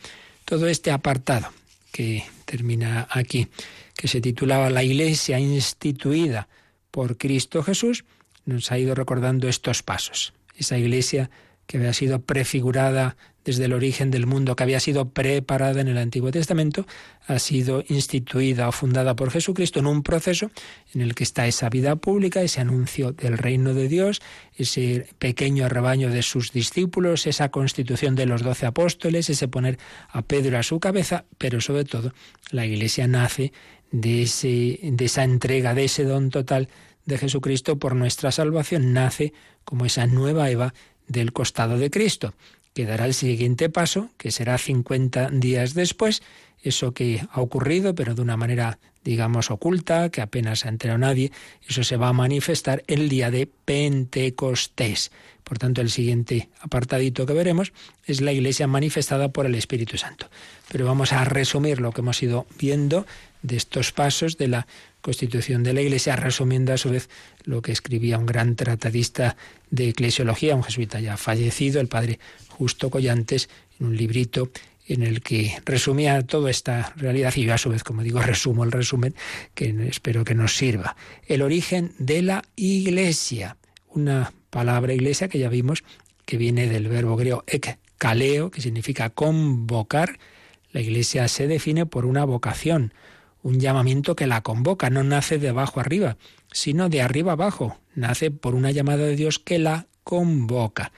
todo este apartado que termina aquí, que se titulaba La Iglesia instituida por Cristo Jesús, nos ha ido recordando estos pasos. Esa Iglesia que había sido prefigurada desde el origen del mundo, que había sido preparada en el Antiguo Testamento, ha sido instituida o fundada por Jesucristo en un proceso en el que está esa vida pública, ese anuncio del reino de Dios, ese pequeño rebaño de sus discípulos, esa constitución de los doce apóstoles, ese poner a Pedro a su cabeza, pero sobre todo la Iglesia nace de, ese, de esa entrega, de ese don total de Jesucristo por nuestra salvación, nace como esa nueva Eva del costado de Cristo que dará el siguiente paso, que será 50 días después, eso que ha ocurrido, pero de una manera, digamos, oculta, que apenas ha enterado nadie, eso se va a manifestar el día de Pentecostés. Por tanto, el siguiente apartadito que veremos es la iglesia manifestada por el Espíritu Santo. Pero vamos a resumir lo que hemos ido viendo de estos pasos de la constitución de la Iglesia, resumiendo a su vez lo que escribía un gran tratadista de eclesiología, un jesuita ya fallecido, el padre Justo Collantes, en un librito en el que resumía toda esta realidad y yo a su vez, como digo, resumo el resumen que espero que nos sirva. El origen de la iglesia, una palabra iglesia que ya vimos que viene del verbo griego ek kaleo, que significa convocar. La iglesia se define por una vocación, un llamamiento que la convoca, no nace de abajo arriba, sino de arriba abajo, nace por una llamada de Dios que la convoca.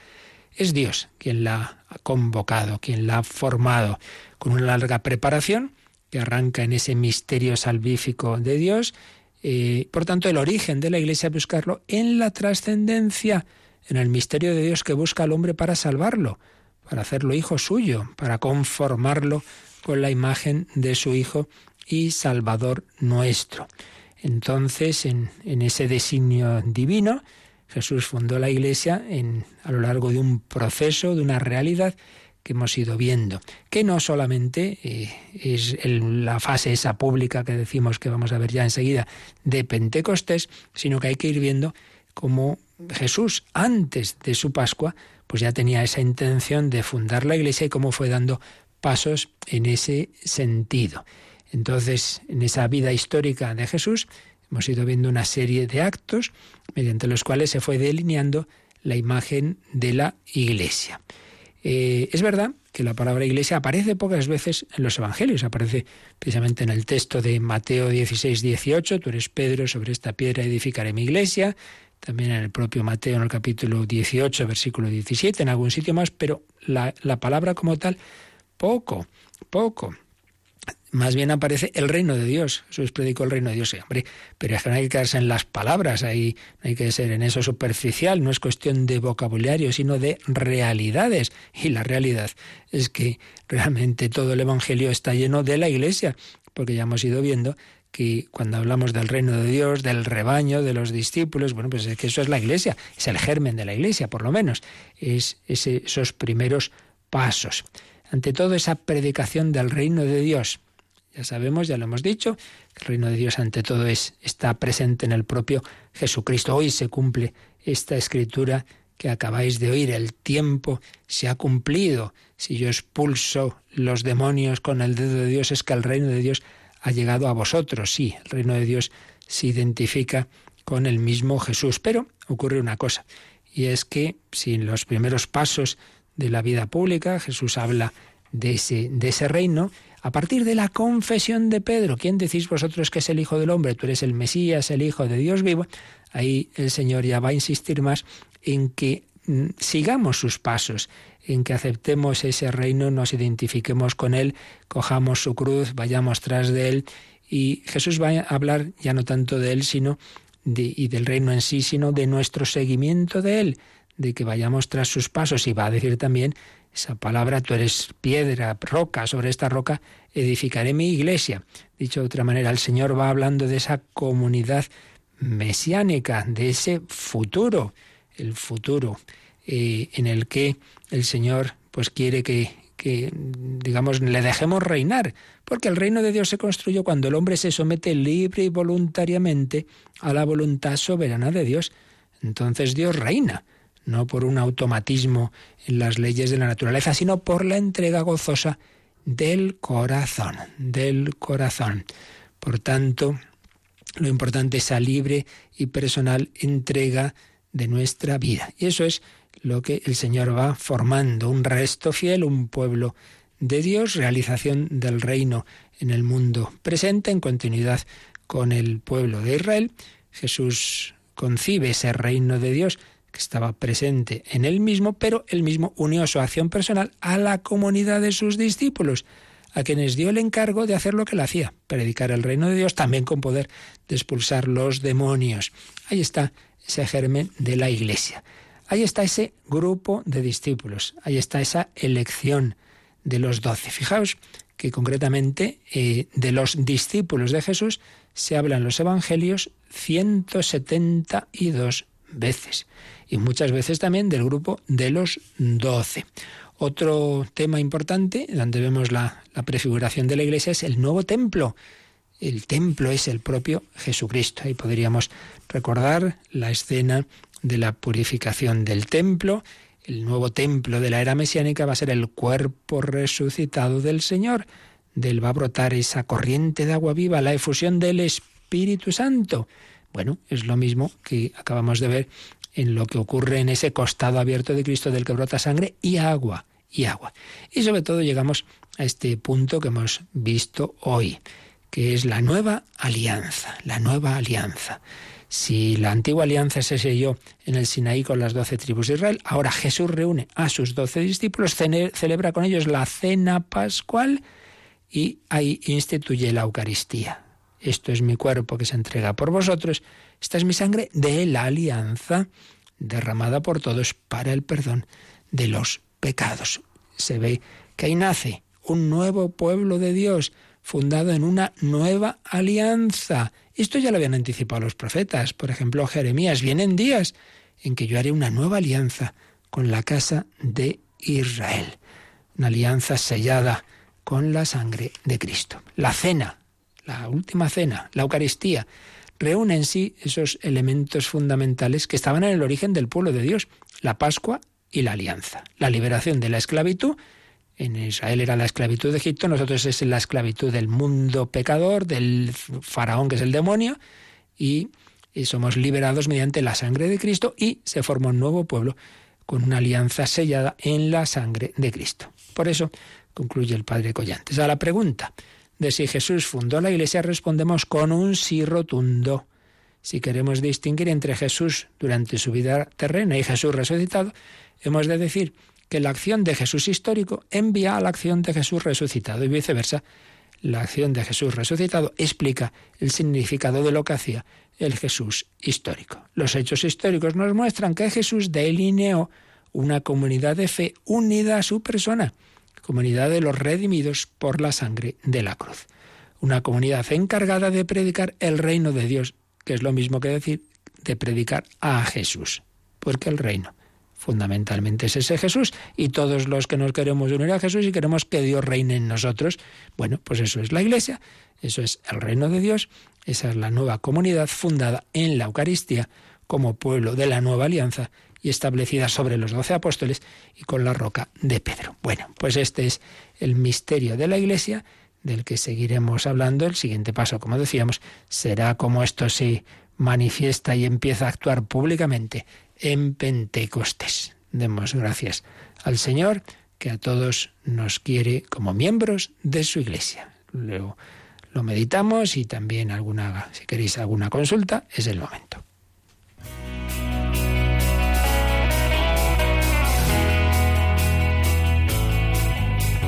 Es Dios quien la ha convocado, quien la ha formado, con una larga preparación que arranca en ese misterio salvífico de Dios. Eh, por tanto, el origen de la Iglesia es buscarlo en la trascendencia, en el misterio de Dios que busca al hombre para salvarlo, para hacerlo hijo suyo, para conformarlo con la imagen de su Hijo y Salvador nuestro. Entonces, en, en ese designio divino, Jesús fundó la Iglesia en, a lo largo de un proceso, de una realidad que hemos ido viendo, que no solamente eh, es la fase esa pública que decimos que vamos a ver ya enseguida de Pentecostés, sino que hay que ir viendo cómo Jesús, antes de su Pascua, pues ya tenía esa intención de fundar la Iglesia y cómo fue dando pasos en ese sentido. Entonces, en esa vida histórica de Jesús, Hemos ido viendo una serie de actos mediante los cuales se fue delineando la imagen de la Iglesia. Eh, es verdad que la palabra iglesia aparece pocas veces en los evangelios, aparece precisamente en el texto de Mateo 16, 18, tú eres Pedro, sobre esta piedra edificaré mi iglesia, también en el propio Mateo en el capítulo 18, versículo 17, en algún sitio más, pero la, la palabra como tal, poco, poco más bien aparece el reino de Dios. Jesús predicó el reino de Dios. Sí, hombre, pero es que no hay que quedarse en las palabras, ahí no hay que ser en eso superficial, no es cuestión de vocabulario, sino de realidades. Y la realidad es que realmente todo el Evangelio está lleno de la Iglesia, porque ya hemos ido viendo que cuando hablamos del reino de Dios, del rebaño, de los discípulos, bueno, pues es que eso es la Iglesia, es el germen de la Iglesia, por lo menos, es esos primeros pasos. Ante todo esa predicación del reino de Dios, ya sabemos, ya lo hemos dicho, el reino de Dios ante todo es, está presente en el propio Jesucristo. Hoy se cumple esta escritura que acabáis de oír. El tiempo se ha cumplido. Si yo expulso los demonios con el dedo de Dios, es que el reino de Dios ha llegado a vosotros. Sí, el reino de Dios se identifica con el mismo Jesús. Pero ocurre una cosa, y es que si en los primeros pasos de la vida pública Jesús habla de ese, de ese reino, a partir de la confesión de Pedro, ¿quién decís vosotros que es el Hijo del Hombre? Tú eres el Mesías, el Hijo de Dios vivo. Ahí el Señor ya va a insistir más en que mm, sigamos sus pasos, en que aceptemos ese reino, nos identifiquemos con Él, cojamos su cruz, vayamos tras de Él. Y Jesús va a hablar ya no tanto de Él, sino de, y del reino en sí, sino de nuestro seguimiento de Él, de que vayamos tras sus pasos. Y va a decir también esa palabra, tú eres piedra, roca, sobre esta roca edificaré mi iglesia. Dicho de otra manera, el Señor va hablando de esa comunidad mesiánica, de ese futuro, el futuro eh, en el que el Señor pues quiere que, que, digamos, le dejemos reinar, porque el reino de Dios se construyó cuando el hombre se somete libre y voluntariamente a la voluntad soberana de Dios. Entonces Dios reina, no por un automatismo en las leyes de la naturaleza, sino por la entrega gozosa del corazón, del corazón. Por tanto, lo importante es esa libre y personal entrega de nuestra vida. Y eso es lo que el Señor va formando, un resto fiel, un pueblo de Dios, realización del reino en el mundo presente, en continuidad con el pueblo de Israel. Jesús concibe ese reino de Dios estaba presente en él mismo, pero él mismo unió su acción personal a la comunidad de sus discípulos, a quienes dio el encargo de hacer lo que él hacía, predicar el reino de Dios también con poder de expulsar los demonios. Ahí está ese germen de la Iglesia. Ahí está ese grupo de discípulos, ahí está esa elección de los doce. Fijaos que concretamente eh, de los discípulos de Jesús se habla en los Evangelios 172 veces y muchas veces también del grupo de los doce. Otro tema importante, donde vemos la, la prefiguración de la Iglesia, es el nuevo templo. El templo es el propio Jesucristo. Ahí podríamos recordar la escena de la purificación del templo. El nuevo templo de la era mesiánica va a ser el cuerpo resucitado del Señor. Del va a brotar esa corriente de agua viva, la efusión del Espíritu Santo. Bueno, es lo mismo que acabamos de ver en lo que ocurre en ese costado abierto de Cristo del que brota sangre y agua, y agua. Y sobre todo llegamos a este punto que hemos visto hoy, que es la nueva alianza, la nueva alianza. Si la antigua alianza se selló en el Sinaí con las doce tribus de Israel, ahora Jesús reúne a sus doce discípulos, celebra con ellos la cena pascual y ahí instituye la Eucaristía. Esto es mi cuerpo que se entrega por vosotros, esta es mi sangre de la alianza derramada por todos para el perdón de los pecados. Se ve que ahí nace un nuevo pueblo de Dios, fundado en una nueva alianza. Esto ya lo habían anticipado los profetas. Por ejemplo, Jeremías, vienen días en que yo haré una nueva alianza con la casa de Israel. Una alianza sellada con la sangre de Cristo. La cena, la última cena, la Eucaristía, reúne en sí esos elementos fundamentales que estaban en el origen del pueblo de Dios, la Pascua y la alianza. La liberación de la esclavitud en Israel era la esclavitud de Egipto, nosotros es la esclavitud del mundo pecador, del faraón que es el demonio, y, somos liberados mediante la sangre de Cristo y se forma un nuevo pueblo con una alianza sellada en la sangre de Cristo. Por eso concluye el padre Collantes. A la pregunta de si Jesús fundó la Iglesia respondemos con un sí rotundo. Si queremos distinguir entre Jesús durante su vida terrena y Jesús resucitado, hemos de decir que la acción de Jesús histórico envía a la acción de Jesús resucitado y viceversa. La acción de Jesús resucitado explica el significado de lo que hacía el Jesús histórico. Los hechos históricos nos muestran que Jesús delineó una comunidad de fe unida a su persona, comunidad de los redimidos por la sangre de la cruz. Una comunidad encargada de predicar el reino de Dios, que es lo mismo que decir de predicar a Jesús, porque el reino fundamentalmente es ese Jesús y todos los que nos queremos unir a Jesús y queremos que Dios reine en nosotros, bueno, pues eso es la Iglesia, eso es el reino de Dios, esa es la nueva comunidad fundada en la Eucaristía como pueblo de la nueva alianza y establecida sobre los doce apóstoles y con la roca de Pedro. Bueno, pues este es el misterio de la Iglesia del que seguiremos hablando. El siguiente paso, como decíamos, será como esto se manifiesta y empieza a actuar públicamente en Pentecostés. Demos gracias al Señor que a todos nos quiere como miembros de su iglesia. Luego lo meditamos y también alguna, si queréis alguna consulta, es el momento.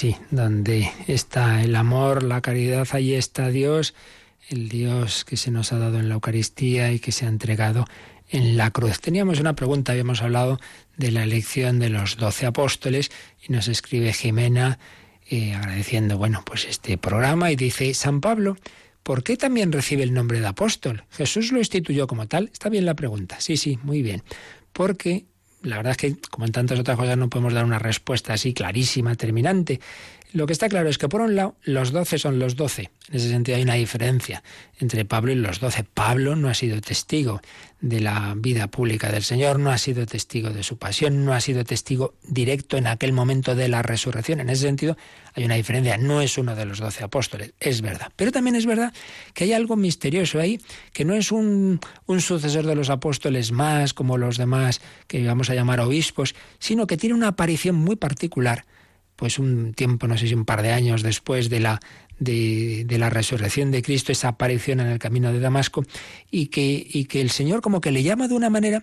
sí, donde está el amor, la caridad, ahí está Dios, el Dios que se nos ha dado en la Eucaristía y que se ha entregado en la cruz. Teníamos una pregunta, habíamos hablado de la elección de los doce apóstoles y nos escribe Jimena eh, agradeciendo, bueno, pues este programa y dice, San Pablo, ¿por qué también recibe el nombre de apóstol? Jesús lo instituyó como tal. Está bien la pregunta, sí, sí, muy bien. Porque la verdad es que, como en tantas otras cosas, no podemos dar una respuesta así clarísima, terminante. Lo que está claro es que, por un lado, los doce son los doce. En ese sentido hay una diferencia entre Pablo y los doce. Pablo no ha sido testigo de la vida pública del Señor, no ha sido testigo de su pasión, no ha sido testigo directo en aquel momento de la resurrección. En ese sentido hay una diferencia. No es uno de los doce apóstoles, es verdad. Pero también es verdad que hay algo misterioso ahí, que no es un, un sucesor de los apóstoles más, como los demás que vamos a llamar obispos, sino que tiene una aparición muy particular pues un tiempo, no sé si un par de años después de la, de, la resurrección de Cristo, esa aparición en el camino de Damasco, y que, y que el Señor como que le llama de una manera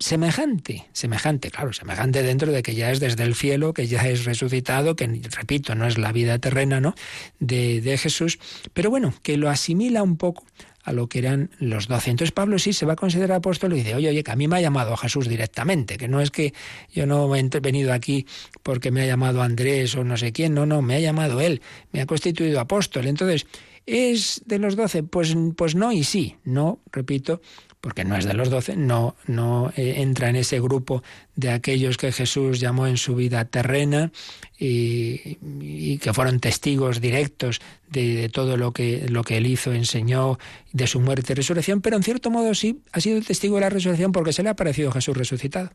semejante, semejante, claro, semejante dentro de que ya es desde el cielo, que ya es resucitado, que repito, no es la vida terrena, ¿no? De, de Jesús, pero bueno, que lo asimila un poco a lo que eran los doce. Entonces Pablo sí se va a considerar apóstol y dice, oye, oye, que a mí me ha llamado Jesús directamente, que no es que yo no he venido aquí porque me ha llamado Andrés o no sé quién, no, no, me ha llamado él, me ha constituido apóstol. Entonces, ¿es de los doce? Pues, pues no y sí, no, repito, porque no es de los doce, no, no eh, entra en ese grupo de aquellos que Jesús llamó en su vida terrena y, que fueron testigos directos de, todo lo que, lo que él hizo, enseñó, de su muerte y resurrección, pero en cierto modo sí ha sido testigo de la resurrección porque se le ha aparecido Jesús resucitado.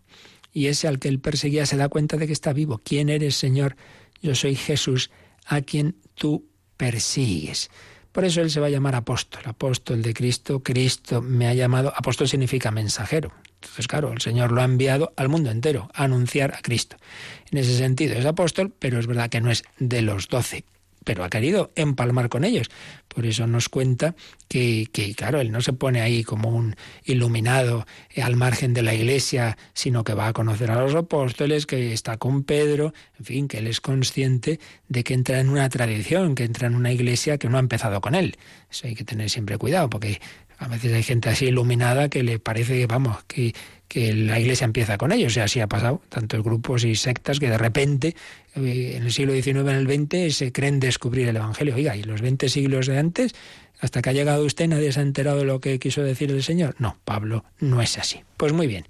Y ese al que él perseguía se da cuenta de que está vivo. ¿Quién eres, Señor? Yo soy Jesús, a quien tú persigues. Por eso él se va a llamar apóstol, apóstol de Cristo. Cristo me ha llamado, apóstol significa mensajero. Entonces, claro, el Señor lo ha enviado al mundo entero a anunciar a Cristo. En ese sentido es apóstol, pero es verdad que no es de los doce pero ha querido empalmar con ellos. Por eso nos cuenta que, que, claro, él no se pone ahí como un iluminado al margen de la iglesia, sino que va a conocer a los apóstoles, que está con Pedro, en fin, que él es consciente de que entra en una tradición, que entra en una iglesia que no ha empezado con él. Eso hay que tener siempre cuidado, porque a veces hay gente así iluminada que le parece que, vamos, que, que la iglesia empieza con ellos. Sea, así ha pasado, tantos grupos y sectas que de repente, en el siglo XIX, en el XX, se creen descubrir el Evangelio. Oiga, y los 20 siglos de antes, hasta que ha llegado usted, nadie se ha enterado de lo que quiso decir el Señor. No, Pablo no es así. Pues muy bien.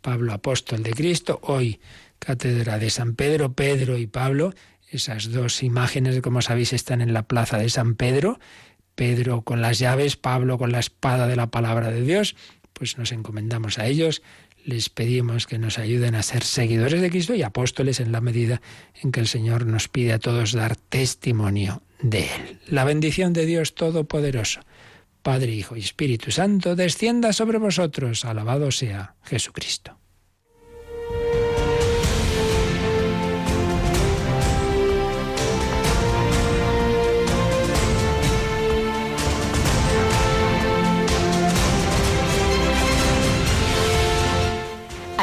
Pablo, apóstol de Cristo, hoy cátedra de San Pedro, Pedro y Pablo. Esas dos imágenes, como sabéis, están en la plaza de San Pedro Pedro con las llaves, Pablo con la espada de la palabra de Dios, pues nos encomendamos a ellos, les pedimos que nos ayuden a ser seguidores de Cristo y apóstoles en la medida en que el Señor nos pide a todos dar testimonio de Él. La bendición de Dios Todopoderoso, Padre, Hijo y Espíritu Santo, descienda sobre vosotros. Alabado sea Jesucristo.